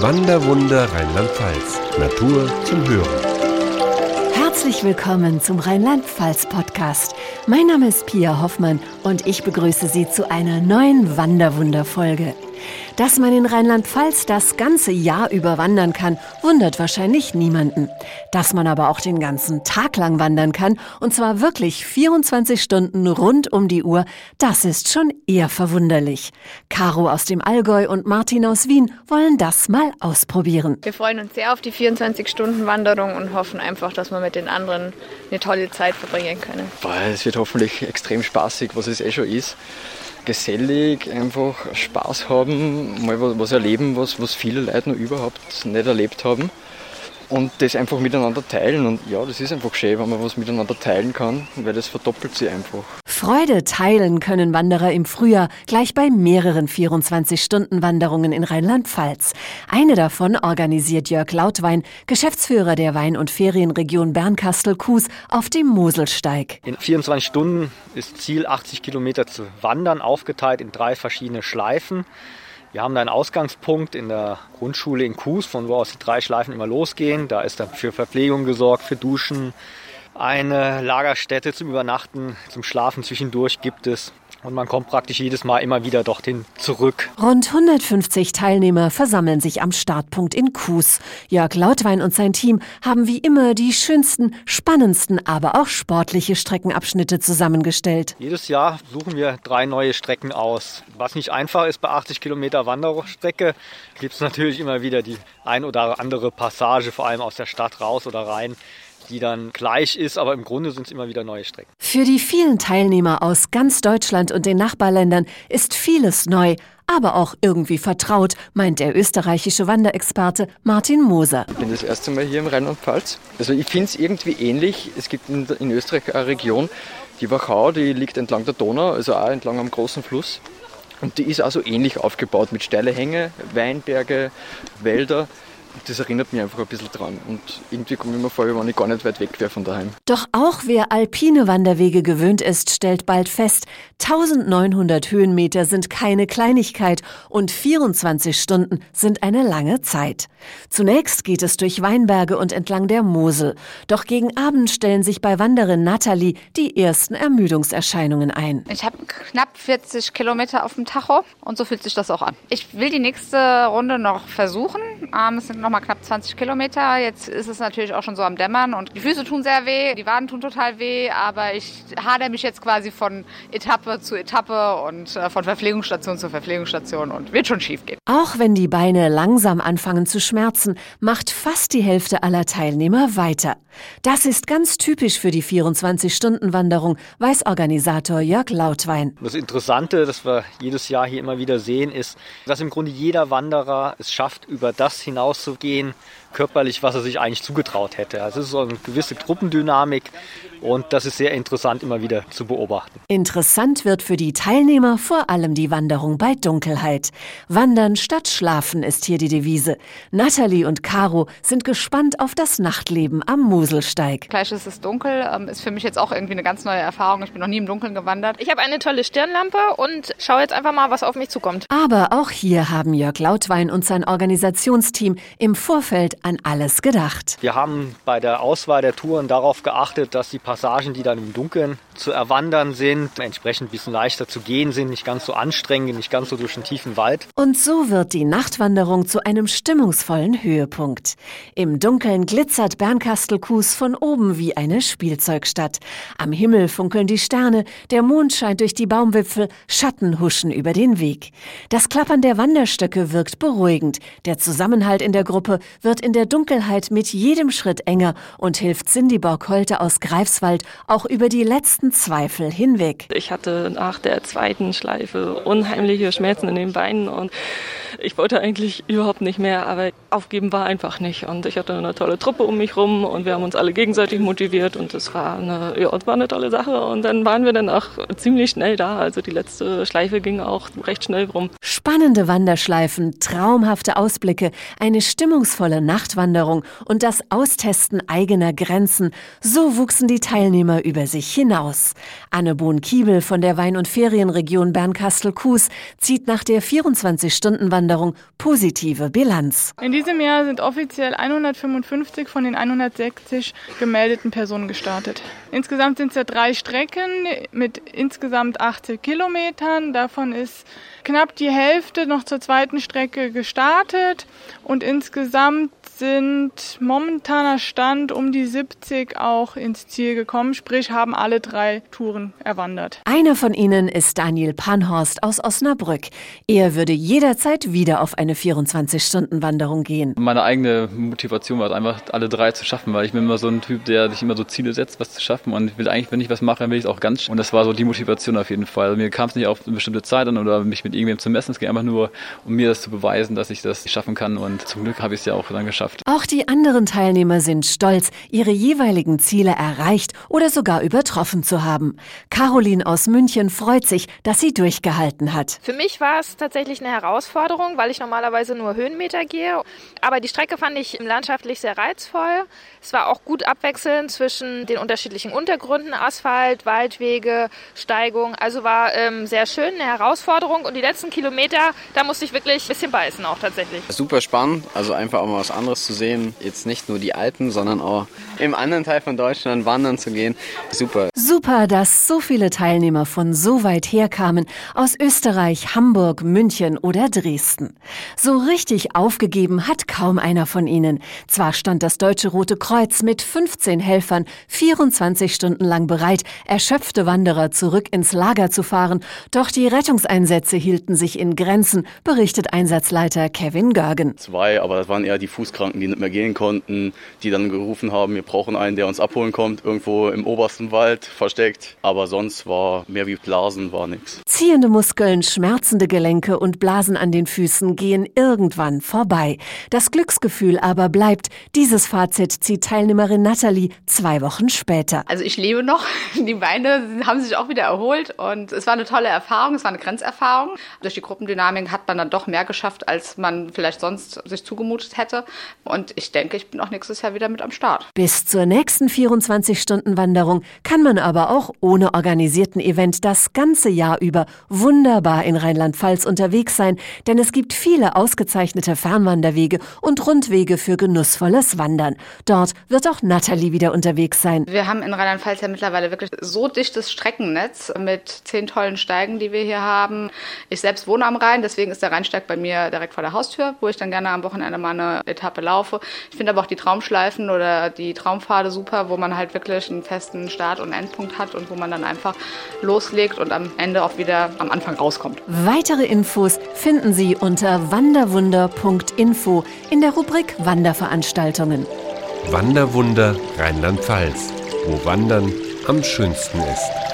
Wanderwunder Rheinland-Pfalz. Natur zum Hören. Herzlich willkommen zum Rheinland-Pfalz-Podcast. Mein Name ist Pia Hoffmann und ich begrüße Sie zu einer neuen Wanderwunder-Folge. Dass man in Rheinland-Pfalz das ganze Jahr über wandern kann, wundert wahrscheinlich niemanden. Dass man aber auch den ganzen Tag lang wandern kann, und zwar wirklich 24 Stunden rund um die Uhr, das ist schon eher verwunderlich. Caro aus dem Allgäu und Martin aus Wien wollen das mal ausprobieren. Wir freuen uns sehr auf die 24-Stunden-Wanderung und hoffen einfach, dass wir mit den anderen eine tolle Zeit verbringen können. Es wird hoffentlich extrem spaßig, was es eh schon ist gesellig, einfach Spaß haben, mal was erleben, was, was viele Leute noch überhaupt nicht erlebt haben und das einfach miteinander teilen. Und ja, das ist einfach schön, wenn man was miteinander teilen kann, weil das verdoppelt sie einfach. Freude teilen können Wanderer im Frühjahr gleich bei mehreren 24-Stunden-Wanderungen in Rheinland-Pfalz. Eine davon organisiert Jörg Lautwein, Geschäftsführer der Wein- und Ferienregion Bernkastel-Kues auf dem Moselsteig. In 24 Stunden ist Ziel, 80 Kilometer zu wandern, aufgeteilt in drei verschiedene Schleifen. Wir haben da einen Ausgangspunkt in der Grundschule in Kues, von wo aus die drei Schleifen immer losgehen. Da ist dann für Verpflegung gesorgt, für Duschen. Eine Lagerstätte zum Übernachten, zum Schlafen zwischendurch gibt es. Und man kommt praktisch jedes Mal immer wieder dorthin zurück. Rund 150 Teilnehmer versammeln sich am Startpunkt in Kues. Jörg Lautwein und sein Team haben wie immer die schönsten, spannendsten, aber auch sportliche Streckenabschnitte zusammengestellt. Jedes Jahr suchen wir drei neue Strecken aus. Was nicht einfach ist bei 80 Kilometer Wanderstrecke, gibt es natürlich immer wieder die ein oder andere Passage, vor allem aus der Stadt raus oder rein die dann gleich ist, aber im Grunde sind es immer wieder neue Strecken. Für die vielen Teilnehmer aus ganz Deutschland und den Nachbarländern ist vieles neu, aber auch irgendwie vertraut, meint der österreichische Wanderexperte Martin Moser. Ich bin das erste Mal hier im Rheinland-Pfalz. Also ich finde es irgendwie ähnlich. Es gibt in, in Österreich eine Region, die Wachau, die liegt entlang der Donau, also auch entlang am großen Fluss. Und die ist also ähnlich aufgebaut mit steile Hänge, Weinberge, Wälder das erinnert mich einfach ein bisschen dran. Und irgendwie komme ich mir vor, wenn ich gar nicht weit weg wäre von daheim. Doch auch wer alpine Wanderwege gewöhnt ist, stellt bald fest, 1900 Höhenmeter sind keine Kleinigkeit und 24 Stunden sind eine lange Zeit. Zunächst geht es durch Weinberge und entlang der Mosel. Doch gegen Abend stellen sich bei Wanderin Nathalie die ersten Ermüdungserscheinungen ein. Ich habe knapp 40 Kilometer auf dem Tacho und so fühlt sich das auch an. Ich will die nächste Runde noch versuchen. Ähm, es sind noch mal knapp 20 Kilometer. Jetzt ist es natürlich auch schon so am Dämmern und die Füße tun sehr weh, die Waden tun total weh, aber ich hadere mich jetzt quasi von Etappe zu Etappe und äh, von Verpflegungsstation zu Verpflegungsstation und wird schon schief gehen. Auch wenn die Beine langsam anfangen zu schmerzen, macht fast die Hälfte aller Teilnehmer weiter. Das ist ganz typisch für die 24-Stunden-Wanderung, weiß Organisator Jörg Lautwein. Das Interessante, das wir jedes Jahr hier immer wieder sehen, ist, dass im Grunde jeder Wanderer es schafft, über das hinauszugehen, körperlich, was er sich eigentlich zugetraut hätte. Also es ist so eine gewisse Gruppendynamik und das ist sehr interessant immer wieder zu beobachten. Interessant wird für die Teilnehmer vor allem die Wanderung bei Dunkelheit. Wandern statt Schlafen ist hier die Devise. Natalie und Caro sind gespannt auf das Nachtleben am Moselsteig. Gleich ist es dunkel, ähm, ist für mich jetzt auch irgendwie eine ganz neue Erfahrung. Ich bin noch nie im Dunkeln gewandert. Ich habe eine tolle Stirnlampe und schaue jetzt einfach mal, was auf mich zukommt. Aber auch hier haben Jörg Lautwein und sein Organisationsteam im Vorfeld an alles gedacht. Wir haben bei der Auswahl der Touren darauf geachtet, dass die Passagen, die dann im Dunkeln zu erwandern sind, entsprechend ein bisschen leichter zu gehen sind, nicht ganz so anstrengend, nicht ganz so durch den tiefen Wald. Und so wird die Nachtwanderung zu einem stimmungsvollen Höhepunkt. Im Dunkeln glitzert Bernkastel-Kues von oben wie eine Spielzeugstadt. Am Himmel funkeln die Sterne, der Mond scheint durch die Baumwipfel, Schatten huschen über den Weg. Das Klappern der Wanderstöcke wirkt beruhigend. Der Zusammenhalt in der Gruppe wird in der Dunkelheit mit jedem Schritt enger und hilft Cindy Borg-Holte aus Greifswald auch über die letzten Zweifel hinweg. Ich hatte nach der zweiten Schleife unheimliche Schmerzen in den Beinen und ich wollte eigentlich überhaupt nicht mehr, aber aufgeben war einfach nicht. Und ich hatte eine tolle Truppe um mich rum und wir haben uns alle gegenseitig motiviert und es war eine, ja, war eine tolle Sache. Und dann waren wir dann auch ziemlich schnell da. Also die letzte Schleife ging auch recht schnell rum. Spannende Wanderschleifen, traumhafte Ausblicke, eine stimmungsvolle Nachtwanderung und das Austesten eigener Grenzen. So wuchsen die Teilnehmer über sich hinaus. Anne Bohn-Kiebel von der Wein- und Ferienregion Bernkastel-Kues zieht nach der 24-Stunden-Wanderung Wanderung positive Bilanz. In diesem Jahr sind offiziell 155 von den 160 gemeldeten Personen gestartet. Insgesamt sind es ja drei Strecken mit insgesamt 80 Kilometern. Davon ist knapp die Hälfte noch zur zweiten Strecke gestartet und insgesamt sind momentaner Stand um die 70 auch ins Ziel gekommen, sprich haben alle drei Touren erwandert. Einer von ihnen ist Daniel Panhorst aus Osnabrück. Er würde jederzeit wieder auf eine 24-Stunden-Wanderung gehen. Meine eigene Motivation war es einfach, alle drei zu schaffen, weil ich bin immer so ein Typ, der sich immer so Ziele setzt, was zu schaffen und ich will eigentlich, wenn ich was mache, dann will ich es auch ganz. Und das war so die Motivation auf jeden Fall. Mir kam es nicht auf eine bestimmte Zeit an oder mich mit irgendwem zu messen. Es ging einfach nur, um mir das zu beweisen, dass ich das schaffen kann und zum Glück habe ich es ja auch dann geschafft geschafft. Auch die anderen Teilnehmer sind stolz, ihre jeweiligen Ziele erreicht oder sogar übertroffen zu haben. Caroline aus München freut sich, dass sie durchgehalten hat. Für mich war es tatsächlich eine Herausforderung, weil ich normalerweise nur Höhenmeter gehe. Aber die Strecke fand ich landschaftlich sehr reizvoll. Es war auch gut abwechselnd zwischen den unterschiedlichen Untergründen, Asphalt, Waldwege, Steigung. Also war ähm, sehr schön, eine Herausforderung. Und die letzten Kilometer, da musste ich wirklich ein bisschen beißen auch tatsächlich. Super spannend, also einfach auch mal was anderes zu sehen. Jetzt nicht nur die Alpen, sondern auch im anderen Teil von Deutschland wandern zu gehen. Super. Super, dass so viele Teilnehmer von so weit herkamen. Aus Österreich, Hamburg, München oder Dresden. So richtig aufgegeben hat kaum einer von ihnen. Zwar stand das Deutsche Rote Kreuz mit 15 Helfern 24 Stunden lang bereit, erschöpfte Wanderer zurück ins Lager zu fahren, doch die Rettungseinsätze hielten sich in Grenzen, berichtet Einsatzleiter Kevin Görgen. Zwei, aber das waren eher die Fußkranken, die nicht mehr gehen konnten, die dann gerufen haben, wir brauchen einen, der uns abholen kommt, irgendwo im obersten Wald versteckt. Aber sonst war mehr wie Blasen, war nichts. Ziehende Muskeln, schmerzende Gelenke und Blasen an den Füßen gehen irgendwann vorbei. Das Glücksgefühl aber bleibt. Dieses Fazit zieht Teilnehmerin Nathalie zwei Wochen später. Also ich lebe noch. Die Beine haben sich auch wieder erholt und es war eine tolle Erfahrung. Es war eine Grenzerfahrung. Durch die Gruppendynamik hat man dann doch mehr geschafft, als man vielleicht sonst sich zugemutet hätte. Und ich denke, ich bin auch nächstes Jahr wieder mit am Start. Bis zur nächsten 24-Stunden-Wanderung kann man aber auch ohne organisierten Event das ganze Jahr über wunderbar in Rheinland-Pfalz unterwegs sein, denn es gibt viele ausgezeichnete Fernwanderwege und Rundwege für genussvolles Wandern. Dort wird auch Nathalie wieder unterwegs sein. Wir haben in Rheinland-Pfalz ja mittlerweile wirklich so dichtes Streckennetz mit zehn tollen Steigen, die wir hier haben. Ich selbst wohne am Rhein, deswegen ist der Rheinsteig bei mir direkt vor der Haustür, wo ich dann gerne am Wochenende mal eine Etappe laufe. Ich finde aber auch die Traumschleifen oder die Traumpfade super, wo man halt wirklich einen festen Start- und Endpunkt hat und wo man dann einfach loslegt und am Ende auch wieder am Anfang rauskommt. Weitere Infos finden Sie unter wanderwunder.info in der Rubrik Wanderveranstaltungen. Wanderwunder Rheinland-Pfalz, wo Wandern am schönsten ist.